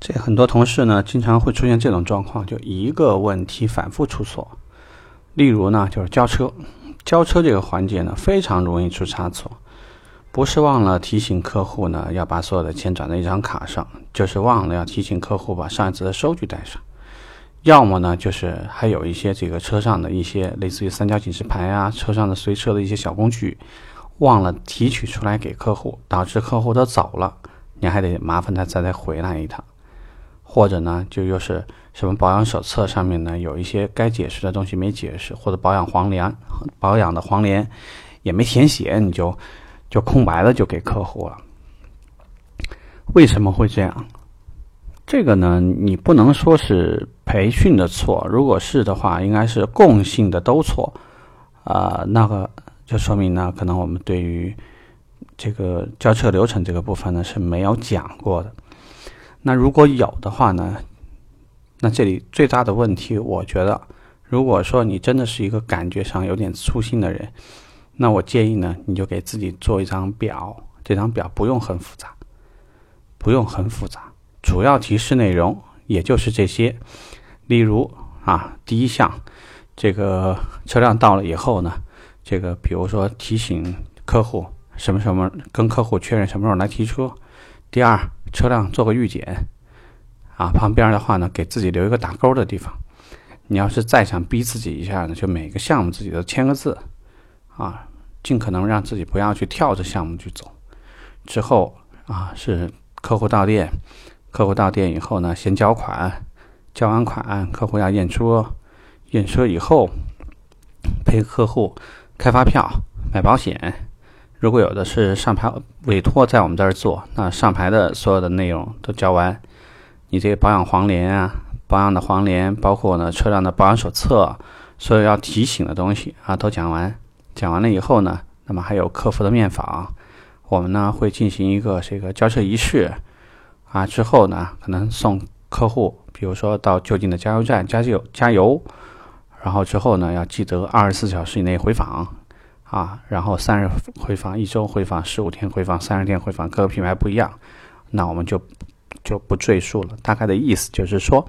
这很多同事呢，经常会出现这种状况，就一个问题反复出错。例如呢，就是交车，交车这个环节呢，非常容易出差错。不是忘了提醒客户呢，要把所有的钱转到一张卡上，就是忘了要提醒客户把上一次的收据带上。要么呢，就是还有一些这个车上的一些类似于三角警示牌啊，车上的随车的一些小工具，忘了提取出来给客户，导致客户都走了，你还得麻烦他再再回来一趟。或者呢，就又是什么保养手册上面呢，有一些该解释的东西没解释，或者保养黄连，保养的黄连也没填写，你就就空白的就给客户了。为什么会这样？这个呢，你不能说是培训的错，如果是的话，应该是共性的都错。啊，那个就说明呢，可能我们对于这个交车流程这个部分呢是没有讲过的。那如果有的话呢？那这里最大的问题，我觉得，如果说你真的是一个感觉上有点粗心的人，那我建议呢，你就给自己做一张表。这张表不用很复杂，不用很复杂，主要提示内容也就是这些。例如啊，第一项，这个车辆到了以后呢，这个比如说提醒客户什么什么，跟客户确认什么时候来提车。第二，车辆做个预检，啊，旁边的话呢，给自己留一个打勾的地方。你要是再想逼自己一下呢，就每个项目自己都签个字，啊，尽可能让自己不要去跳着项目去走。之后啊，是客户到店，客户到店以后呢，先交款，交完款，客户要验车，验车以后陪客户开发票、买保险。如果有的是上牌委托在我们这儿做，那上牌的所有的内容都交完，你这个保养黄连啊，保养的黄连，包括呢车辆的保养手册，所有要提醒的东西啊都讲完。讲完了以后呢，那么还有客服的面访，我们呢会进行一个这个交车仪式啊，之后呢可能送客户，比如说到就近的加油站加油加油，然后之后呢要记得二十四小时以内回访。啊，然后三日回访，一周回访，十五天回访，三十天回访，各个品牌不一样，那我们就就不赘述了。大概的意思就是说，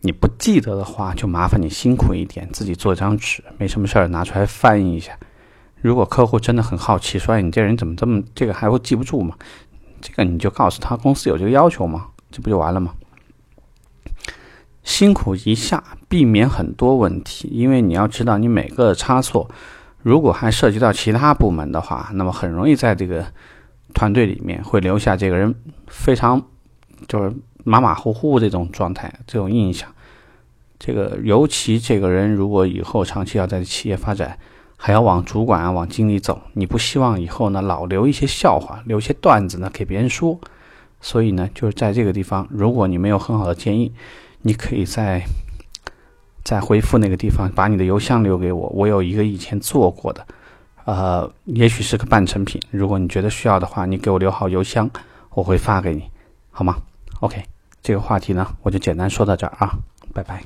你不记得的话，就麻烦你辛苦一点，自己做张纸，没什么事儿拿出来翻译一下。如果客户真的很好奇，说你这人怎么这么这个还会记不住吗？这个你就告诉他公司有这个要求吗？这不就完了吗？辛苦一下，避免很多问题，因为你要知道，你每个差错。如果还涉及到其他部门的话，那么很容易在这个团队里面会留下这个人非常就是马马虎虎这种状态，这种印象。这个尤其这个人如果以后长期要在企业发展，还要往主管啊、往经理走，你不希望以后呢老留一些笑话、留一些段子呢给别人说。所以呢，就是在这个地方，如果你没有很好的建议，你可以在。在回复那个地方，把你的邮箱留给我。我有一个以前做过的，呃，也许是个半成品。如果你觉得需要的话，你给我留好邮箱，我会发给你，好吗？OK，这个话题呢，我就简单说到这儿啊，拜拜。